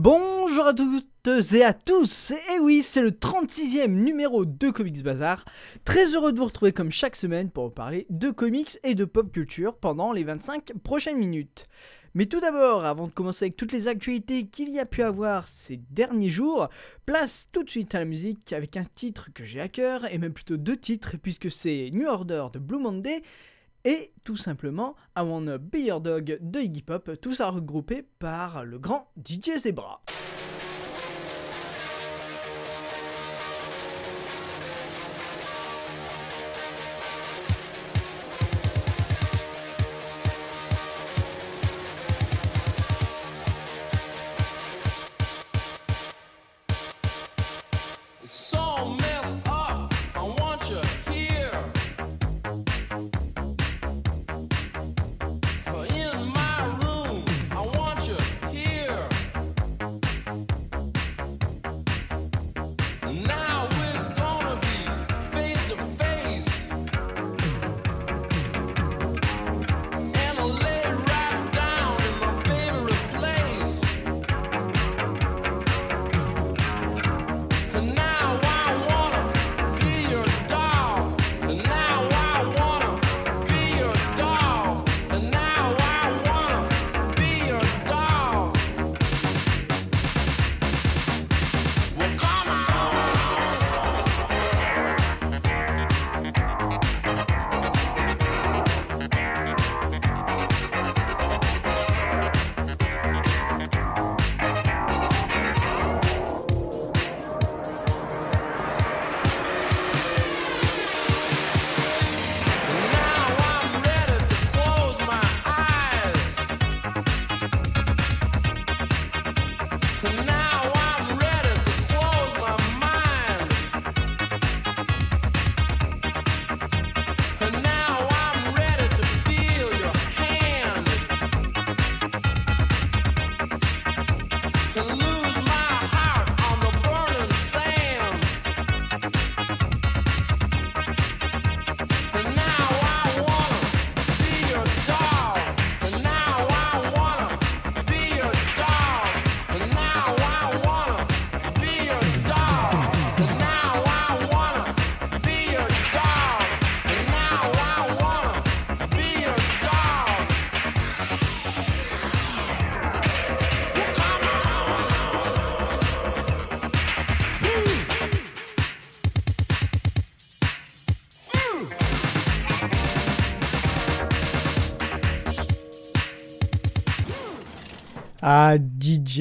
Bonjour à toutes et à tous Et oui, c'est le 36e numéro de Comics Bazar. Très heureux de vous retrouver comme chaque semaine pour vous parler de comics et de pop culture pendant les 25 prochaines minutes. Mais tout d'abord, avant de commencer avec toutes les actualités qu'il y a pu avoir ces derniers jours, place tout de suite à la musique avec un titre que j'ai à cœur, et même plutôt deux titres, puisque c'est New Order de Blue Monday et tout simplement I Wanna Be Dog de Iggy Pop, tout ça regroupé par le grand DJ Zebra.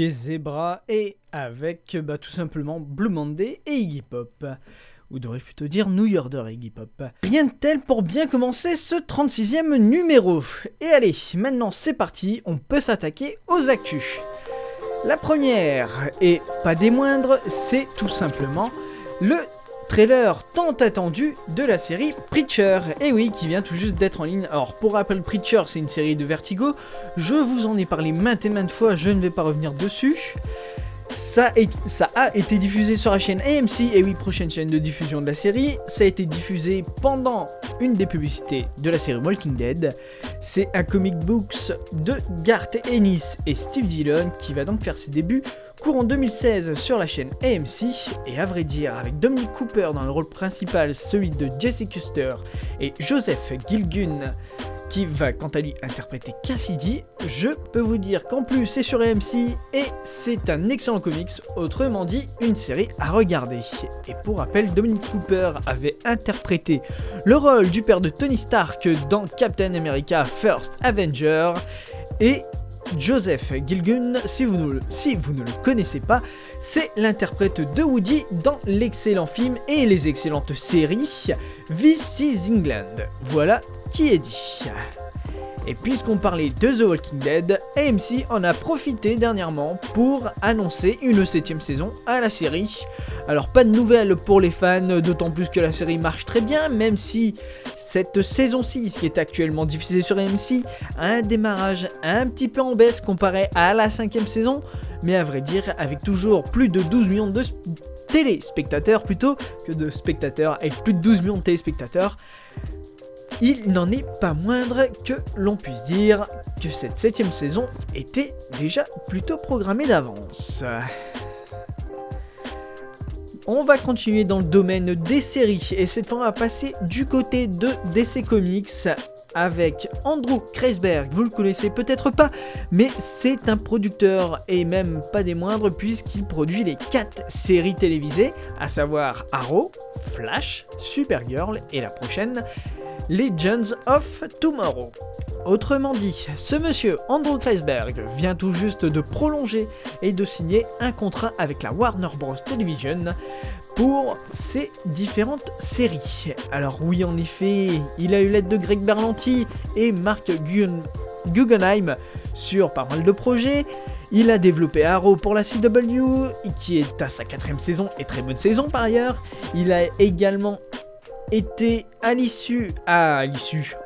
Zebra et avec bah, tout simplement Blue Monday et Iggy Pop. Ou devrais-je plutôt dire New Yorker et Iggy Pop. Rien de tel pour bien commencer ce 36e numéro. Et allez, maintenant c'est parti, on peut s'attaquer aux actus. La première, et pas des moindres, c'est tout simplement le trailer tant attendu de la série Preacher. Et oui, qui vient tout juste d'être en ligne. Alors, pour rappel, Preacher, c'est une série de Vertigo. Je vous en ai parlé maintes et maintes fois, je ne vais pas revenir dessus. Ça, a été diffusé sur la chaîne AMC, et oui, prochaine chaîne de diffusion de la série. Ça a été diffusé pendant une des publicités de la série Walking Dead. C'est un comic books de Garth Ennis et Steve Dillon qui va donc faire ses débuts courant 2016 sur la chaîne AMC. Et à vrai dire, avec Dominic Cooper dans le rôle principal, celui de Jesse Custer et Joseph Gilgun qui va quant à lui interpréter Cassidy, je peux vous dire qu'en plus c'est sur AMC et c'est un excellent comics, autrement dit une série à regarder. Et pour rappel, Dominic Cooper avait interprété le rôle du père de Tony Stark dans Captain America First Avenger et Joseph Gilgun, si vous, ne, le- connaissez pas, c'est l'interprète de Woody dans l'excellent film et les excellentes séries This is England. Voilà qui est dit. Et puisqu'on parlait de The Walking Dead, AMC en a profité dernièrement pour annoncer une septième saison à la série. Alors pas de nouvelles pour les fans, d'autant plus que la série marche très bien, même si cette saison 6 qui est actuellement diffusée sur AMC a un démarrage un petit peu en baisse comparé à la cinquième saison, mais à vrai dire avec toujours plus de 12 millions de sp- téléspectateurs plutôt que de spectateurs avec plus de 12 millions de téléspectateurs. Il n'en est pas moindre que l'on puisse dire que cette septième saison était déjà plutôt programmée d'avance. On va continuer dans le domaine des séries et cette fois on va passer du côté de DC Comics avec Andrew Kreisberg. Vous le connaissez peut-être pas, mais c'est un producteur et même pas des moindres puisqu'il produit les 4 séries télévisées, à savoir Arrow, Flash, Supergirl et la prochaine Legends of Tomorrow. Autrement dit, ce monsieur Andrew Kreisberg vient tout juste de prolonger et de signer un contrat avec la Warner Bros. Television pour ses différentes séries. Alors oui, en effet, il a eu l'aide de Greg Berlanti et Mark Guggenheim sur pas mal de projets. Il a développé Arrow pour la CW, qui est à sa quatrième saison et très bonne saison par ailleurs. Il a également été à l'issue, à l'issue,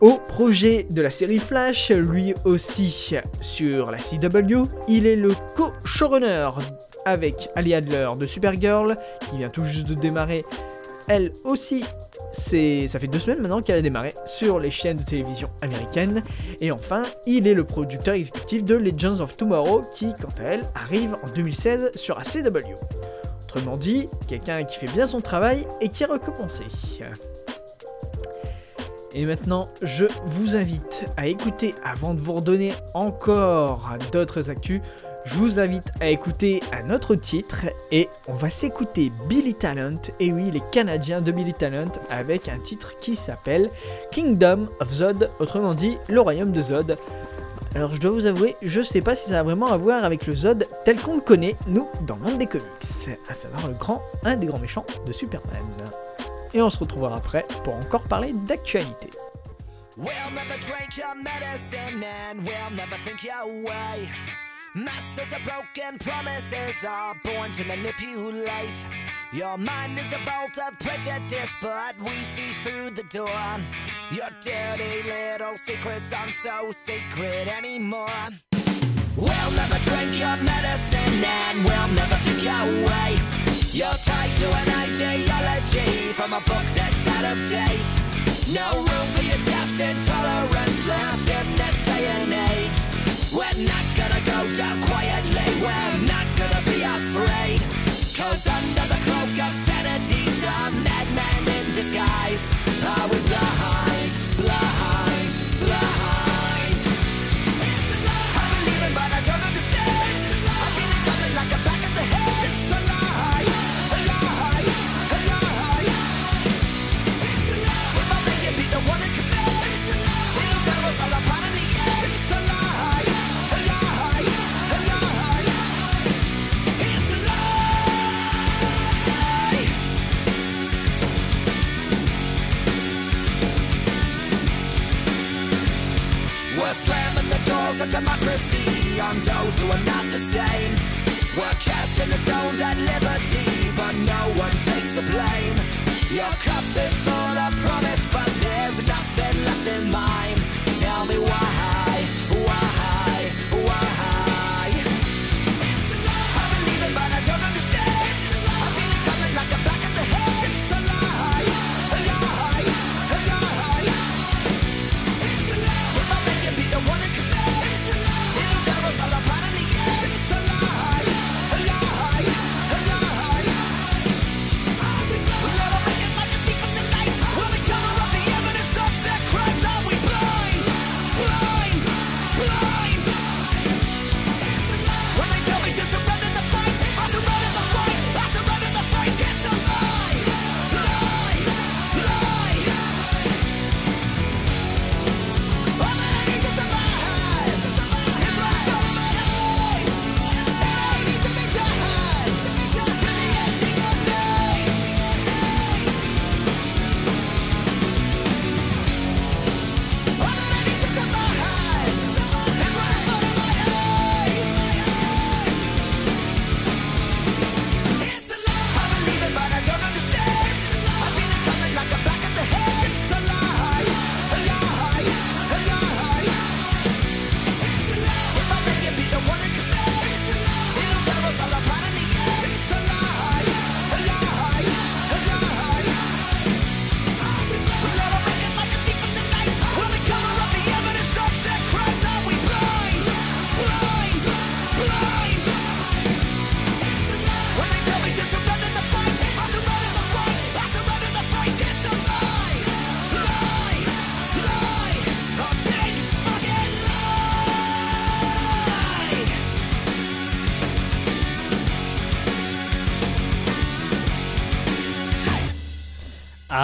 au projet de la série Flash, lui aussi sur la CW. Il est le co-showrunner avec Ali Adler de Supergirl, qui vient tout juste de démarrer, elle aussi. Ça fait deux semaines maintenant qu'elle a démarré sur les chaînes de télévision américaines. Et enfin, il est le producteur exécutif de Legends of Tomorrow, qui, quant à elle, arrive en 2016 sur la CW. Autrement dit, quelqu'un qui fait bien son travail et qui est récompensé. Et maintenant, je vous invite à écouter, avant de vous redonner encore d'autres actus, je vous invite à écouter un autre titre et on va s'écouter Billy Talent, et oui, les Canadiens de Billy Talent, avec un titre qui s'appelle Kingdom of Zod, autrement dit, le royaume de Zod. Alors je dois vous avouer, je sais pas si ça a vraiment à voir avec le Zod tel qu'on le connaît, nous, dans le monde des comics, à savoir le grand, un des grands méchants de Superman. Et on se retrouvera après pour encore parler d'actualité. We'll never drink your medicine and we'll never think your way. Masters of broken promises are born to manipulate. Your mind is a vault of prejudice, but we see through the door. Your dirty little secrets aren't so secret anymore. We'll never drink your medicine and we'll never think your way. You're tied to an ideology from a book that's out of date. No room for your daft intolerance left in this day and age. We're not gonna go down quietly, we're not gonna be afraid. Cause under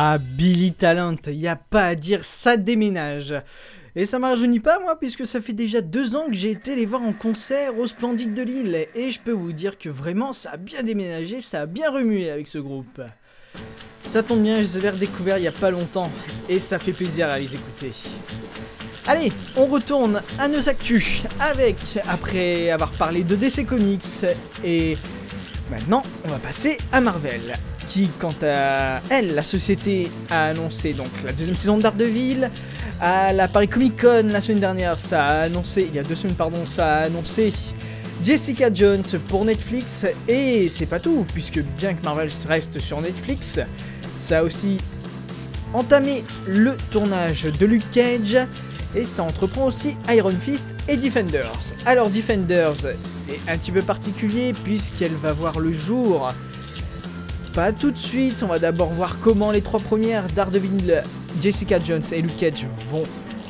Ah, Billy Talent, y a pas à dire, ça déménage. Et ça m'a rajeuni pas moi, puisque ça fait déjà deux ans que j'ai été les voir en concert au Splendide de Lille. Et je peux vous dire que vraiment, ça a bien déménagé, ça a bien remué avec ce groupe. Ça tombe bien, je les avais redécouverts il y a pas longtemps, et ça fait plaisir à les écouter. Allez, on retourne à nos actus avec, après avoir parlé de DC Comics, et maintenant on va passer à Marvel, qui quant à elle, la société a annoncé donc la deuxième saison de Daredevil, à la Paris Comic Con la semaine dernière, ça a annoncé, il y a deux semaines pardon, ça a annoncé Jessica Jones pour Netflix, et c'est pas tout, puisque bien que Marvel reste sur Netflix, ça a aussi entamé le tournage de Luke Cage, et ça entreprend aussi Iron Fist et Defenders. Alors Defenders, c'est un petit peu particulier puisqu'elle va voir le jour. Pas tout de suite, on va d'abord voir comment les trois premières Daredevil, Jessica Jones et Luke Cage vont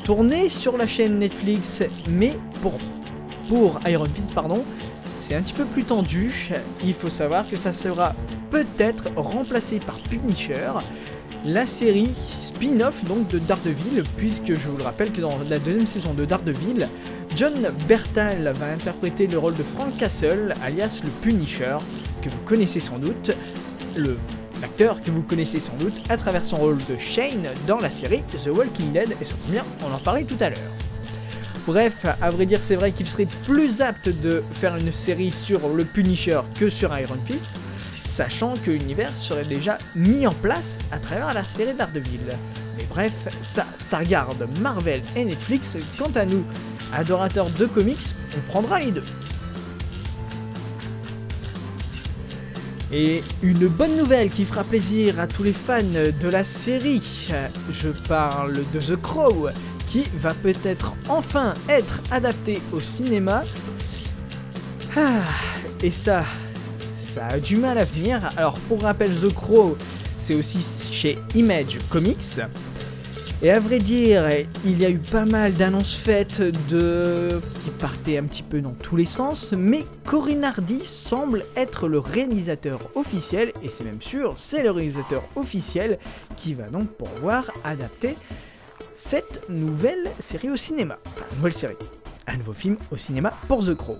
tourner sur la chaîne Netflix, mais pour, pour Iron Fist, pardon, c'est un petit peu plus tendu. Il faut savoir que ça sera peut-être remplacé par Punisher, la série spin-off donc de Daredevil, puisque je vous le rappelle que dans la deuxième saison de Daredevil, John Bertal va interpréter le rôle de Frank Castle, alias le Punisher, que vous connaissez sans doute, le l'acteur que vous connaissez sans doute à travers son rôle de Shane dans la série The Walking Dead, et ça bien, on en parlait tout à l'heure. Bref, à vrai dire, c'est vrai qu'il serait plus apte de faire une série sur le Punisher que sur Iron Fist, sachant que l'univers serait déjà mis en place à travers la série Daredevil. Mais bref, ça, ça regarde Marvel et Netflix. Quant à nous, adorateurs de comics, on prendra les deux. Et une bonne nouvelle qui fera plaisir à tous les fans de la série. Je parle de The Crow, qui va peut-être enfin être adapté au cinéma. Ah, et ça, ça a du mal à venir. Alors pour rappel, The Crow, c'est aussi chez Image Comics. Et à vrai dire, il y a eu pas mal d'annonces faites qui partaient un petit peu dans tous les sens, mais Corinne Hardy semble être le réalisateur officiel, et c'est même sûr, c'est le réalisateur officiel qui va donc pouvoir adapter cette nouvelle série au cinéma. Enfin, nouvelle série. Un nouveau film au cinéma pour The Crow.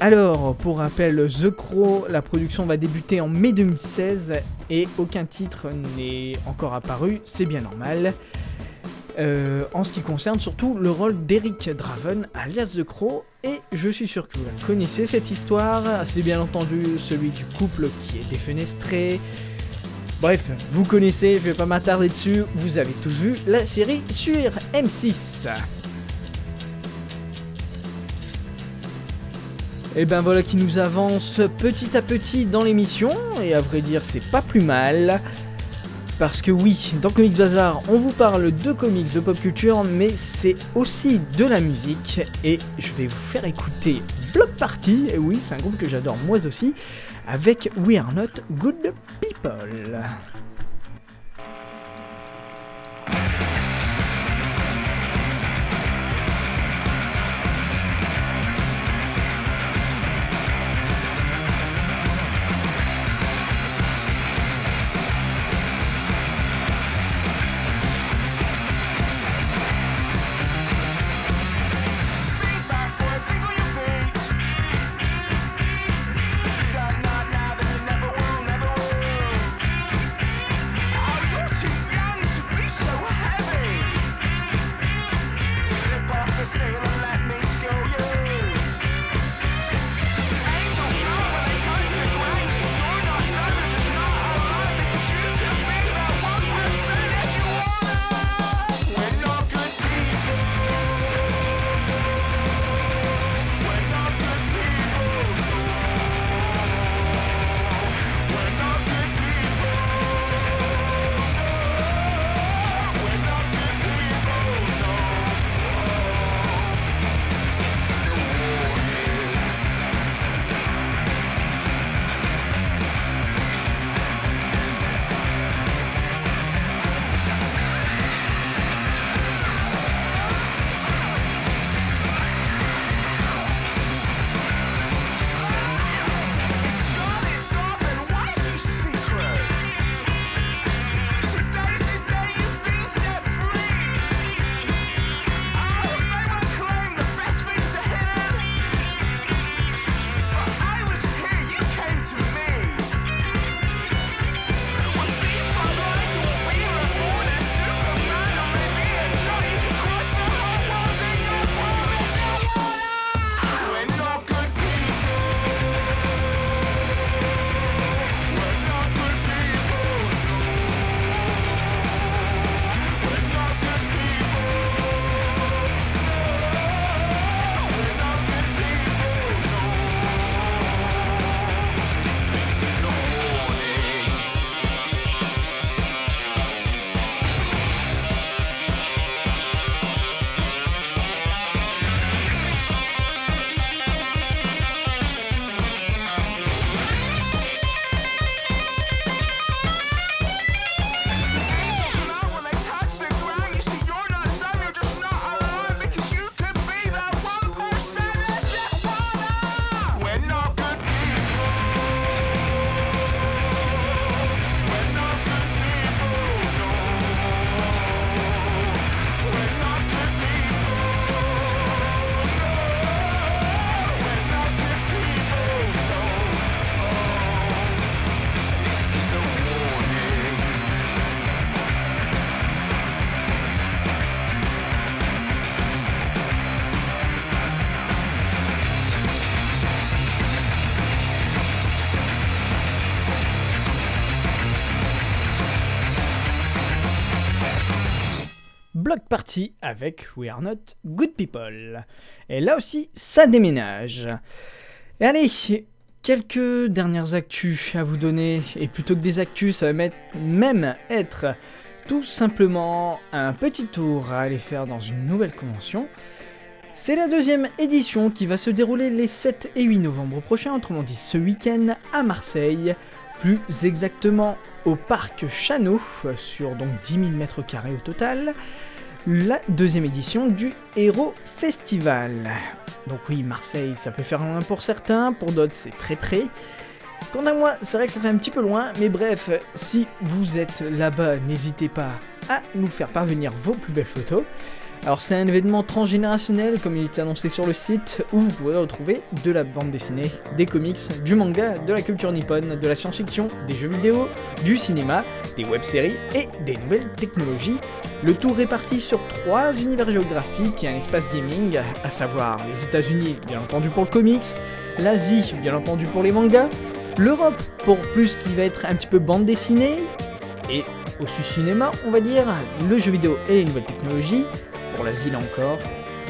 Alors, pour rappel, The Crow, la production va débuter en mai 2016 et aucun titre n'est encore apparu, c'est bien normal. Euh, en ce qui concerne surtout le rôle d'Eric Draven, alias The Crow, et je suis sûr que vous connaissez cette histoire, c'est bien entendu celui du couple qui est défenestré. Bref, vous connaissez, je vais pas m'attarder dessus, vous avez tous vu la série sur M6. Et ben voilà qui nous avance petit à petit dans l'émission, et à vrai dire c'est pas plus mal. Parce que oui, dans Comics Bazar, on vous parle de comics, de pop culture, mais c'est aussi de la musique, et je vais vous faire écouter Block Party, et oui, c'est un groupe que j'adore moi aussi, avec We Are Not Good People. Block Party avec We Are Not Good People. Et là aussi, ça déménage. Et allez, quelques dernières actus à vous donner. Et plutôt que des actus, ça va même être tout simplement un petit tour à aller faire dans une nouvelle convention. C'est la deuxième édition qui va se dérouler les 7 et 8 novembre prochains, autrement dit ce week-end à Marseille, plus exactement au parc Chano, sur donc 10 000 mètres carrés au total, la deuxième édition du Hero Festival. Donc oui, Marseille, ça peut faire loin pour certains, pour d'autres c'est très près. Quant à moi, c'est vrai que ça fait un petit peu loin, mais bref, si vous êtes là-bas, n'hésitez pas à nous faire parvenir vos plus belles photos. Alors c'est un événement transgénérationnel comme il est annoncé sur le site où vous pourrez retrouver de la bande dessinée, des comics, du manga, de la culture nippone, de la science-fiction, des jeux vidéo, du cinéma, des web-séries et des nouvelles technologies. Le tout réparti sur trois univers géographiques et un espace gaming, à savoir les États-Unis bien entendu pour le comics, l'Asie bien entendu pour les mangas, l'Europe pour plus qui va être un petit peu bande dessinée et aussi cinéma on va dire, le jeu vidéo et les nouvelles technologies pour l'Asie là encore.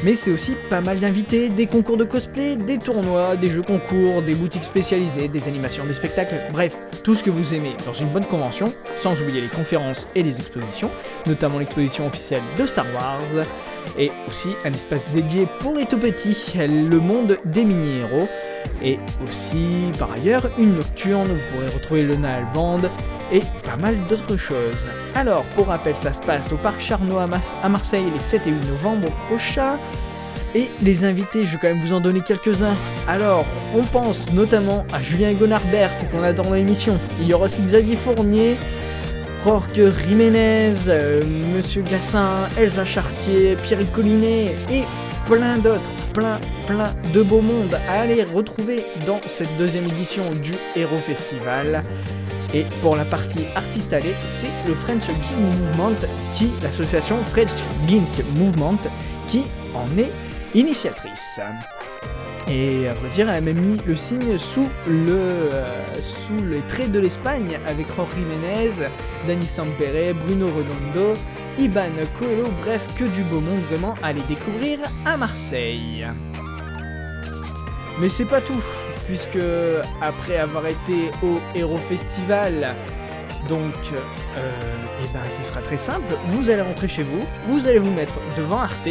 Mais c'est aussi pas mal d'invités, des concours de cosplay, des tournois, des jeux concours, des boutiques spécialisées, des animations, des spectacles, bref, tout ce que vous aimez dans une bonne convention, sans oublier les conférences et les expositions, notamment l'exposition officielle de Star Wars, et aussi un espace dédié pour les tout petits, le monde des mini-héros, et aussi par ailleurs une nocturne où vous pourrez retrouver le Naal Band, et pas mal d'autres choses. Alors, pour rappel, ça se passe au Parc Charnot à, Marseille les 7 et 8 novembre prochains. Et les invités, je vais quand même vous en donner quelques-uns. Alors, on pense notamment à Julien Gonarbert, qu'on adore dans l'émission. Il y aura aussi Xavier Fournier, Jorge Jiménez, euh, Monsieur Gassin, Elsa Chartier, Pierre Collinet et plein d'autres, plein, plein de beaux mondes à aller retrouver dans cette deuxième édition du Hero Festival. Et pour la partie artiste allée, c'est le French Geek Movement, qui, l'association French Geek Movement, qui en est initiatrice. Et à vrai dire, elle a même mis le signe sous, le, euh, sous les traits de l'Espagne avec Jorge Jiménez, Dani Sampere, Bruno Redondo, Iban Coelho, bref, que du beau monde vraiment à les découvrir à Marseille. Mais c'est pas tout, puisque après avoir été au Hero Festival, donc, euh, eh ben, ce sera très simple. Vous allez rentrer chez vous, vous allez vous mettre devant Arte,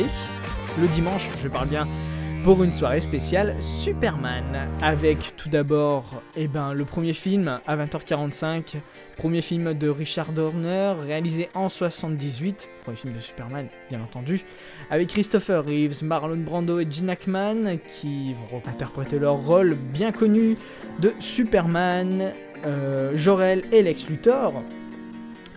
le dimanche, je parle bien, pour une soirée spéciale Superman. Avec tout d'abord, eh ben, le premier film à 20h45, premier film de Richard Dorner, réalisé en 78, premier film de Superman, bien entendu, avec Christopher Reeves, Marlon Brando et Gene Hackman, qui vont interpréter leur rôle bien connu de Superman, euh, Jor-El et Lex Luthor.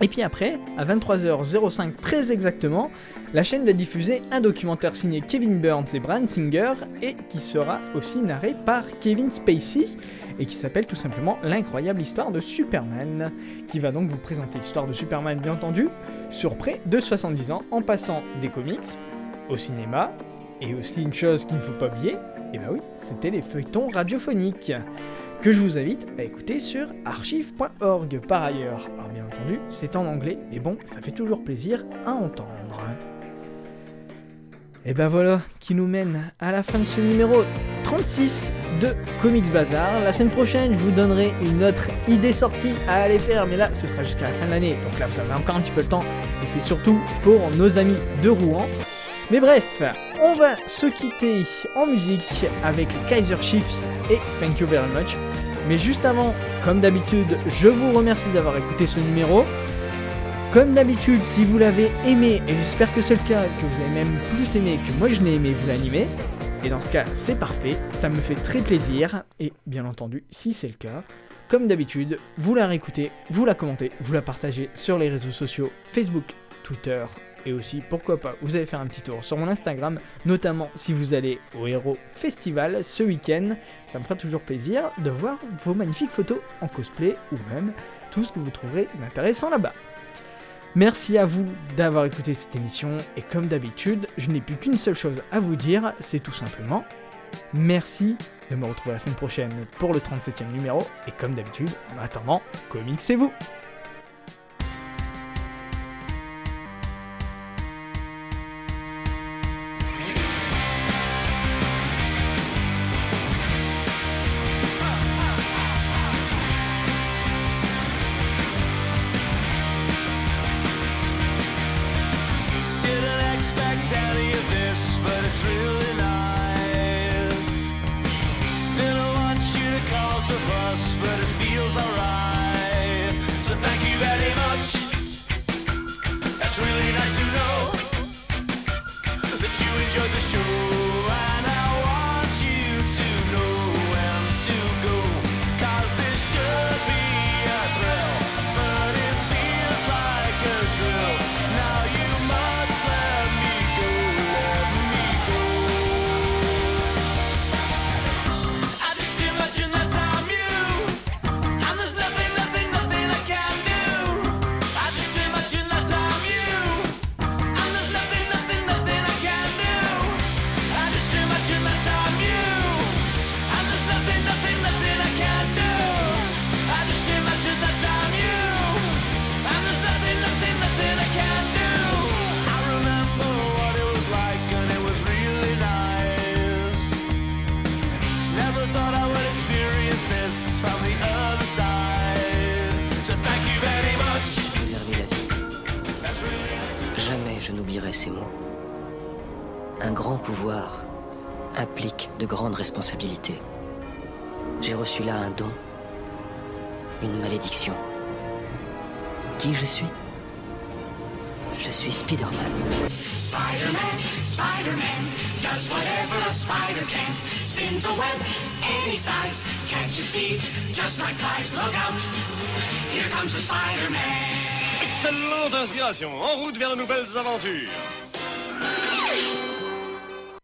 Et puis après, à 23h05 très exactement, la chaîne va diffuser un documentaire signé Kevin Burns et Brian Singer et qui sera aussi narré par Kevin Spacey et qui s'appelle tout simplement L'incroyable histoire de Superman, qui va donc vous présenter l'histoire de Superman bien entendu sur près de 70 ans en passant des comics au cinéma et aussi une chose qu'il ne faut pas oublier, et bah oui, c'était les feuilletons radiophoniques que je vous invite à écouter sur archive.org par ailleurs. Alors bien entendu, c'est en anglais, mais bon, ça fait toujours plaisir à entendre. Et ben voilà, qui nous mène à la fin de ce numéro 36 de Comics Bazar. La semaine prochaine, je vous donnerai une autre idée sortie à aller faire, mais là, ce sera jusqu'à la fin de l'année. Donc là, vous avez encore un petit peu le temps, et c'est surtout pour nos amis de Rouen. Mais bref, on va se quitter en musique avec Kaiser Chiefs et Thank You Very Much. Mais juste avant, comme d'habitude, je vous remercie d'avoir écouté ce numéro. Comme d'habitude, si vous l'avez aimé, et j'espère que c'est le cas, que vous avez même plus aimé que moi je l'ai aimé vous l'animer, et dans ce cas, c'est parfait, ça me fait très plaisir, et bien entendu, si c'est le cas, comme d'habitude, vous la réécoutez, vous la commentez, vous la partagez sur les réseaux sociaux Facebook, Twitter, et aussi, pourquoi pas, vous allez faire un petit tour sur mon Instagram, notamment si vous allez au Hero Festival ce week-end. Ça me fera toujours plaisir de voir vos magnifiques photos en cosplay ou même tout ce que vous trouverez d'intéressant là-bas. Merci à vous d'avoir écouté cette émission et comme d'habitude, je n'ai plus qu'une seule chose à vous dire, c'est tout simplement merci de me retrouver la semaine prochaine pour le 37e numéro et comme d'habitude, en attendant, comicsez-vous Un grand pouvoir implique de grandes responsabilités. J'ai reçu là un don, une malédiction. Qui je suis? Je suis Spider-Man. Spider-Man, Spider-Man, does whatever a spider can. Spins a web any size, catches thieves just like flies. Look out, here comes the Spider-Man. Excellente inspiration. En route vers de nouvelles aventures.